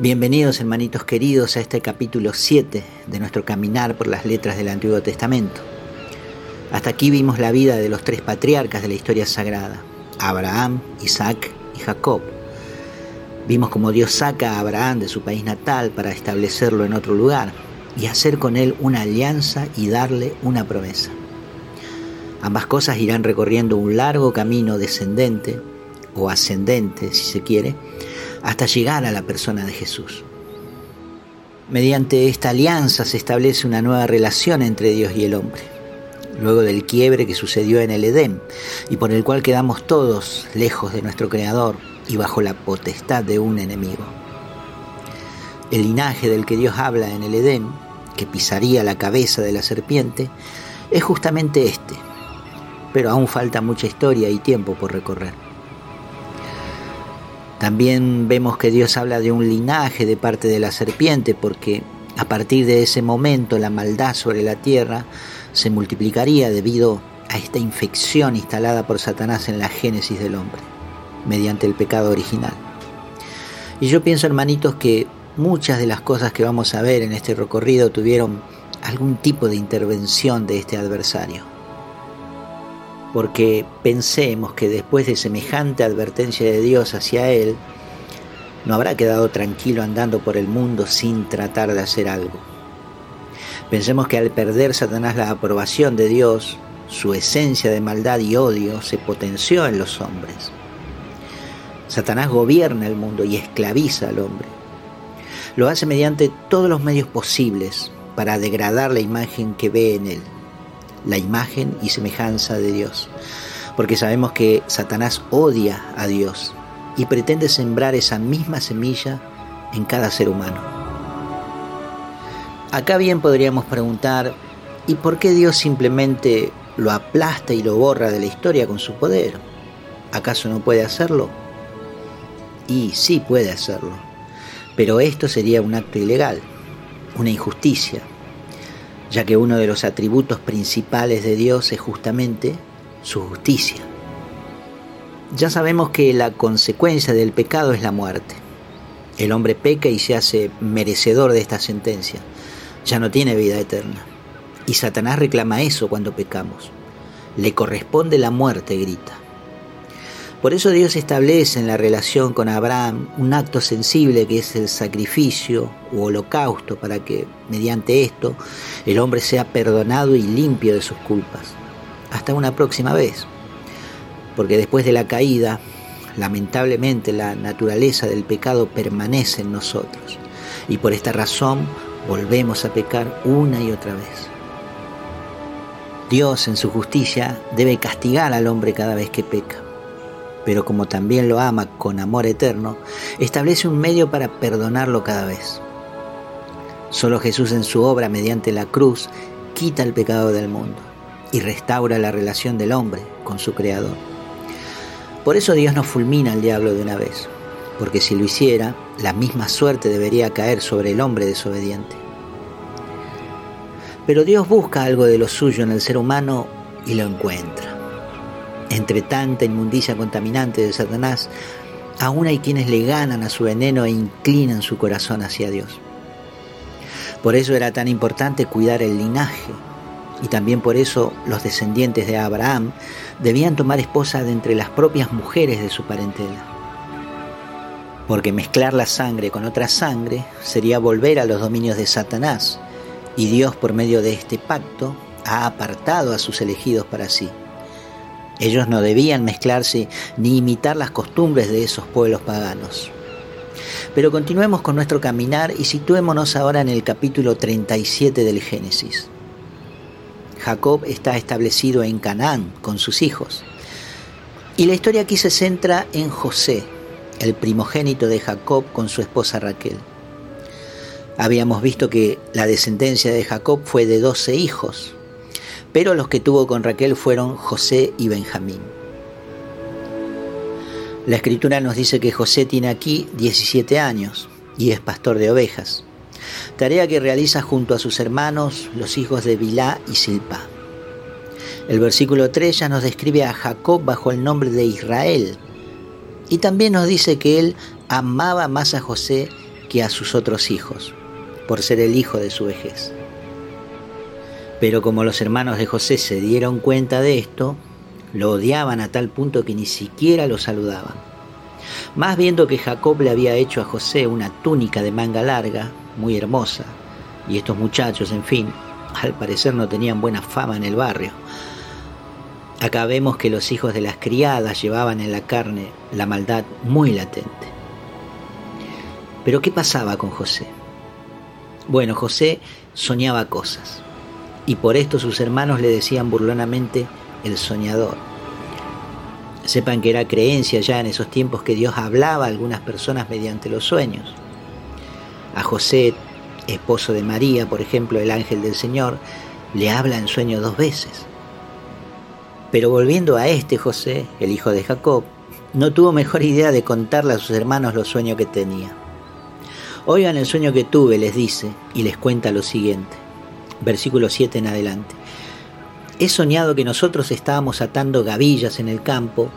Bienvenidos hermanitos queridos a este capítulo 7 de nuestro caminar por las letras del Antiguo Testamento. Hasta aquí vimos la vida de los tres patriarcas de la historia sagrada, Abraham, Isaac y Jacob. Vimos cómo Dios saca a Abraham de su país natal para establecerlo en otro lugar y hacer con él una alianza y darle una promesa. Ambas cosas irán recorriendo un largo camino descendente o ascendente, si se quiere, hasta llegar a la persona de Jesús. Mediante esta alianza se establece una nueva relación entre Dios y el hombre, luego del quiebre que sucedió en el Edén y por el cual quedamos todos lejos de nuestro Creador y bajo la potestad de un enemigo. El linaje del que Dios habla en el Edén, que pisaría la cabeza de la serpiente, es justamente este, pero aún falta mucha historia y tiempo por recorrer. También vemos que Dios habla de un linaje de parte de la serpiente porque a partir de ese momento la maldad sobre la tierra se multiplicaría debido a esta infección instalada por Satanás en la génesis del hombre, mediante el pecado original. Y yo pienso, hermanitos, que muchas de las cosas que vamos a ver en este recorrido tuvieron algún tipo de intervención de este adversario porque pensemos que después de semejante advertencia de Dios hacia él, no habrá quedado tranquilo andando por el mundo sin tratar de hacer algo. Pensemos que al perder Satanás la aprobación de Dios, su esencia de maldad y odio se potenció en los hombres. Satanás gobierna el mundo y esclaviza al hombre. Lo hace mediante todos los medios posibles para degradar la imagen que ve en él la imagen y semejanza de Dios. Porque sabemos que Satanás odia a Dios y pretende sembrar esa misma semilla en cada ser humano. Acá bien podríamos preguntar, ¿y por qué Dios simplemente lo aplasta y lo borra de la historia con su poder? ¿Acaso no puede hacerlo? Y sí puede hacerlo, pero esto sería un acto ilegal, una injusticia, ya que uno de los atributos principales de Dios es justamente su justicia. Ya sabemos que la consecuencia del pecado es la muerte. El hombre peca y se hace merecedor de esta sentencia. Ya no tiene vida eterna. Y Satanás reclama eso cuando pecamos. Le corresponde la muerte, grita. Por eso Dios establece en la relación con Abraham un acto sensible que es el sacrificio u holocausto para que, mediante esto, el hombre sea perdonado y limpio de sus culpas. Hasta una próxima vez. Porque después de la caída, lamentablemente la naturaleza del pecado permanece en nosotros. Y por esta razón volvemos a pecar una y otra vez. Dios en su justicia debe castigar al hombre cada vez que peca pero como también lo ama con amor eterno, establece un medio para perdonarlo cada vez. Solo Jesús en su obra mediante la cruz quita el pecado del mundo y restaura la relación del hombre con su Creador. Por eso Dios no fulmina al diablo de una vez, porque si lo hiciera, la misma suerte debería caer sobre el hombre desobediente. Pero Dios busca algo de lo suyo en el ser humano y lo encuentra entre tanta inmundicia contaminante de Satanás, aún hay quienes le ganan a su veneno e inclinan su corazón hacia Dios. Por eso era tan importante cuidar el linaje y también por eso los descendientes de Abraham debían tomar esposa de entre las propias mujeres de su parentela. Porque mezclar la sangre con otra sangre sería volver a los dominios de Satanás y Dios por medio de este pacto ha apartado a sus elegidos para sí. Ellos no debían mezclarse ni imitar las costumbres de esos pueblos paganos. Pero continuemos con nuestro caminar y situémonos ahora en el capítulo 37 del Génesis. Jacob está establecido en Canaán con sus hijos. Y la historia aquí se centra en José, el primogénito de Jacob con su esposa Raquel. Habíamos visto que la descendencia de Jacob fue de 12 hijos, pero los que tuvo con Raquel fueron José y Benjamín. La escritura nos dice que José tiene aquí 17 años y es pastor de ovejas, tarea que realiza junto a sus hermanos, los hijos de Bilá y Silpa. El versículo 3 ya nos describe a Jacob bajo el nombre de Israel y también nos dice que él amaba más a José que a sus otros hijos, por ser el hijo de su vejez. Pero como los hermanos de José se dieron cuenta de esto, lo odiaban a tal punto que ni siquiera lo saludaban. Más viendo que Jacob le había hecho a José una túnica de manga larga, muy hermosa, y estos muchachos, en fin, al parecer no tenían buena fama en el barrio. Acá vemos que los hijos de las criadas llevaban en la carne la maldad muy latente. Pero ¿qué pasaba con José? Bueno, José soñaba cosas, y por esto sus hermanos le decían burlonamente el soñador. Sepan que era creencia ya en esos tiempos que Dios hablaba a algunas personas mediante los sueños. A José, esposo de María, por ejemplo, el ángel del Señor, le habla en sueño dos veces. Pero volviendo a este José, el hijo de Jacob, no tuvo mejor idea de contarle a sus hermanos los sueños que tenía. Oigan el sueño que tuve, les dice, y les cuenta lo siguiente. Versículo 7 en adelante. He soñado que nosotros estábamos atando gavillas en el campo,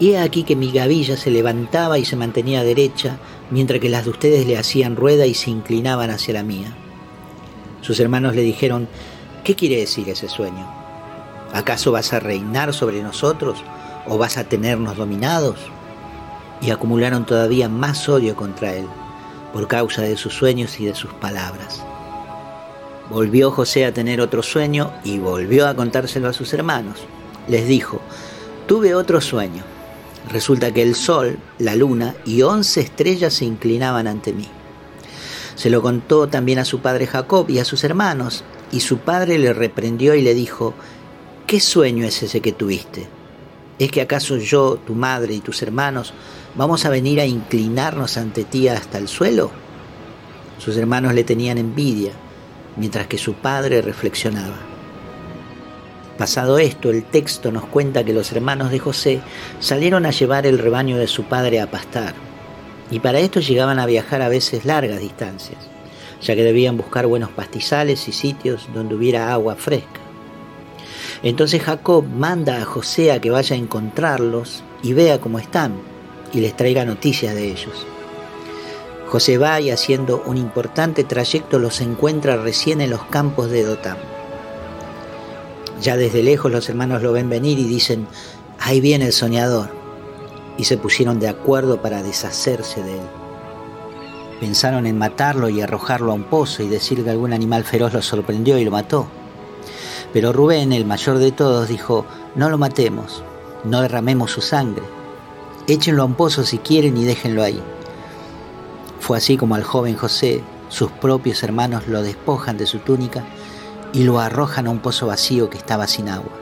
y he aquí que mi gavilla se levantaba y se mantenía derecha, mientras que las de ustedes le hacían rueda y se inclinaban hacia la mía. Sus hermanos le dijeron, ¿qué quiere decir ese sueño? ¿Acaso vas a reinar sobre nosotros o vas a tenernos dominados? Y acumularon todavía más odio contra él, por causa de sus sueños y de sus palabras. Volvió José a tener otro sueño y volvió a contárselo a sus hermanos. Les dijo, tuve otro sueño. Resulta que el sol, la luna y once estrellas se inclinaban ante mí. Se lo contó también a su padre Jacob y a sus hermanos, y su padre le reprendió y le dijo, ¿qué sueño es ese que tuviste? ¿Es que acaso yo, tu madre y tus hermanos vamos a venir a inclinarnos ante ti hasta el suelo? Sus hermanos le tenían envidia mientras que su padre reflexionaba. Pasado esto, el texto nos cuenta que los hermanos de José salieron a llevar el rebaño de su padre a pastar, y para esto llegaban a viajar a veces largas distancias, ya que debían buscar buenos pastizales y sitios donde hubiera agua fresca. Entonces Jacob manda a José a que vaya a encontrarlos y vea cómo están y les traiga noticias de ellos. José va y haciendo un importante trayecto los encuentra recién en los campos de Dotán. Ya desde lejos los hermanos lo ven venir y dicen, ahí viene el soñador, y se pusieron de acuerdo para deshacerse de él. Pensaron en matarlo y arrojarlo a un pozo y decir que algún animal feroz lo sorprendió y lo mató. Pero Rubén, el mayor de todos, dijo, no lo matemos, no derramemos su sangre, échenlo a un pozo si quieren y déjenlo ahí. Fue así como al joven José sus propios hermanos lo despojan de su túnica y lo arrojan a un pozo vacío que estaba sin agua.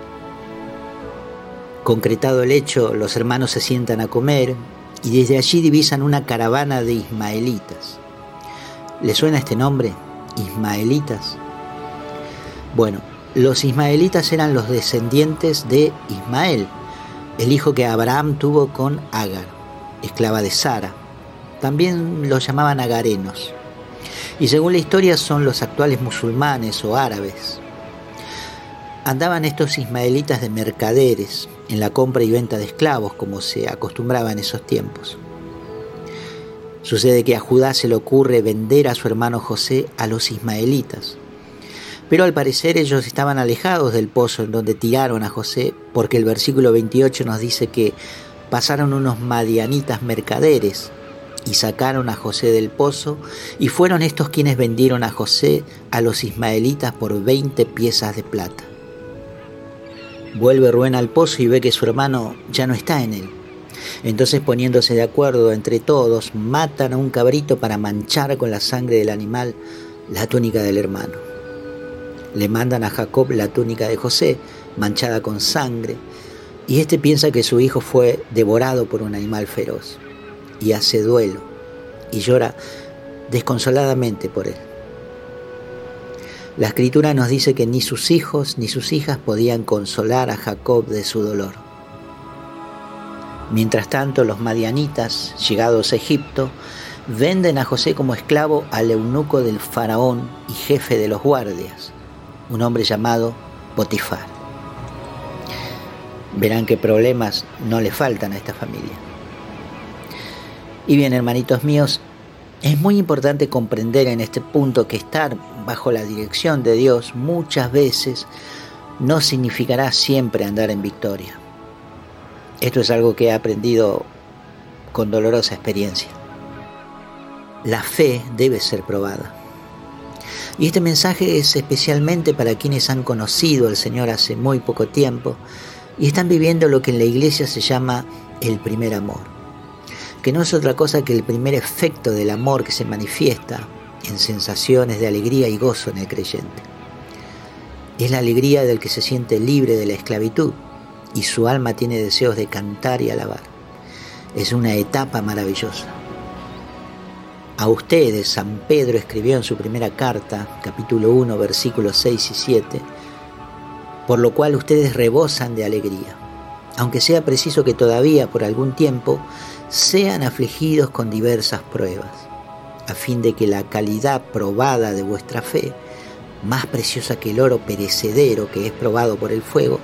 Concretado el hecho, los hermanos se sientan a comer y desde allí divisan una caravana de ismaelitas. ¿Le suena este nombre? Ismaelitas. Bueno, los ismaelitas eran los descendientes de Ismael, el hijo que Abraham tuvo con Agar, esclava de Sara, también los llamaban agarenos. Y según la historia son los actuales musulmanes o árabes. Andaban estos ismaelitas de mercaderes en la compra y venta de esclavos como se acostumbraba en esos tiempos. Sucede que a Judá se le ocurre vender a su hermano José a los ismaelitas. Pero al parecer ellos estaban alejados del pozo en donde tiraron a José, porque el versículo 28 nos dice que pasaron unos madianitas mercaderes y sacaron a José del pozo, y fueron estos quienes vendieron a José a los ismaelitas por veinte piezas de plata. Vuelve Rubén al pozo y ve que su hermano ya no está en él. Entonces poniéndose de acuerdo entre todos, matan a un cabrito para manchar con la sangre del animal la túnica del hermano. Le mandan a Jacob la túnica de José, manchada con sangre, y éste piensa que su hijo fue devorado por un animal feroz y hace duelo y llora desconsoladamente por él. La escritura nos dice que ni sus hijos ni sus hijas podían consolar a Jacob de su dolor. Mientras tanto, los madianitas, llegados a Egipto, venden a José como esclavo al eunuco del faraón y jefe de los guardias, un hombre llamado Potifar. Verán qué problemas no le faltan a esta familia. Y bien, hermanitos míos, Es muy importante comprender en este punto que estar bajo la dirección de Dios muchas veces no significará siempre andar en victoria. Esto es algo que he aprendido con dolorosa experiencia. La fe debe ser probada. Y este mensaje es especialmente para quienes han conocido al Señor hace muy poco tiempo y están viviendo lo que en la iglesia se llama el primer amor, que no es otra cosa que el primer efecto del amor que se manifiesta en sensaciones de alegría y gozo en el creyente. Es la alegría del que se siente libre de la esclavitud y su alma tiene deseos de cantar y alabar. Es una etapa maravillosa. A ustedes San Pedro escribió en su primera carta, capítulo 1, versículos 6 y 7, por lo cual ustedes rebosan de alegría, aunque sea preciso que todavía por algún tiempo sean afligidos con diversas pruebas, a fin de que la calidad probada de vuestra fe, más preciosa que el oro perecedero que es probado por el fuego,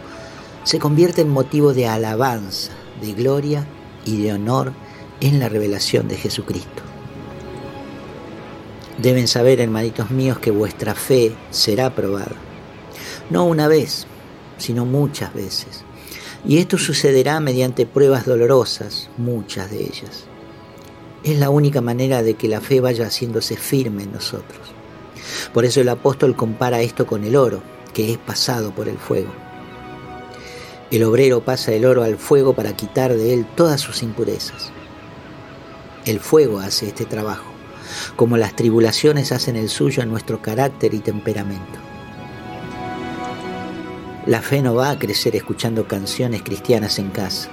se convierta en motivo de alabanza, de gloria y de honor en la revelación de Jesucristo. Deben saber, hermanitos míos, que vuestra fe será probada. No una vez, sino muchas veces. Y esto sucederá mediante pruebas dolorosas, muchas de ellas. Es la única manera de que la fe vaya haciéndose firme en nosotros. Por eso el apóstol compara esto con el oro, que es pasado por el fuego. El obrero pasa el oro al fuego para quitar de él todas sus impurezas. El fuego hace este trabajo como las tribulaciones hacen el suyo en nuestro carácter y temperamento. La fe no va a crecer escuchando canciones cristianas en casa,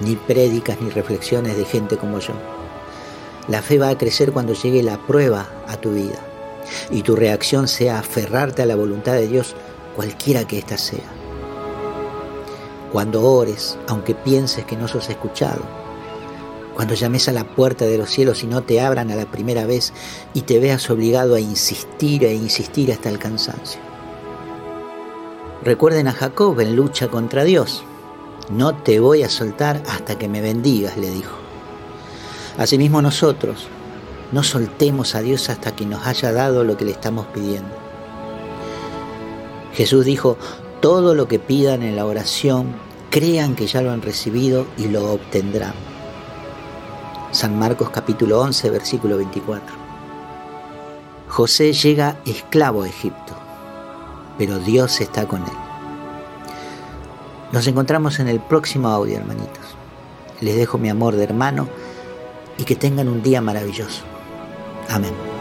ni prédicas ni reflexiones de gente como yo. La fe va a crecer cuando llegue la prueba a tu vida y tu reacción sea aferrarte a la voluntad de Dios, cualquiera que ésta sea. Cuando ores, aunque pienses que no sos escuchado, cuando llames a la puerta de los cielos y no te abran a la primera vez y te veas obligado a insistir e insistir hasta el cansancio. Recuerden a Jacob en lucha contra Dios. No te voy a soltar hasta que me bendigas, le dijo. Asimismo nosotros, no soltemos a Dios hasta que nos haya dado lo que le estamos pidiendo. Jesús dijo, todo lo que pidan en la oración, crean que ya lo han recibido y lo obtendrán. San Marcos capítulo 11, versículo 24. José llega esclavo a Egipto, pero Dios está con él. Nos encontramos en el próximo audio, hermanitos. Les dejo mi amor de hermano y que tengan un día maravilloso. Amén.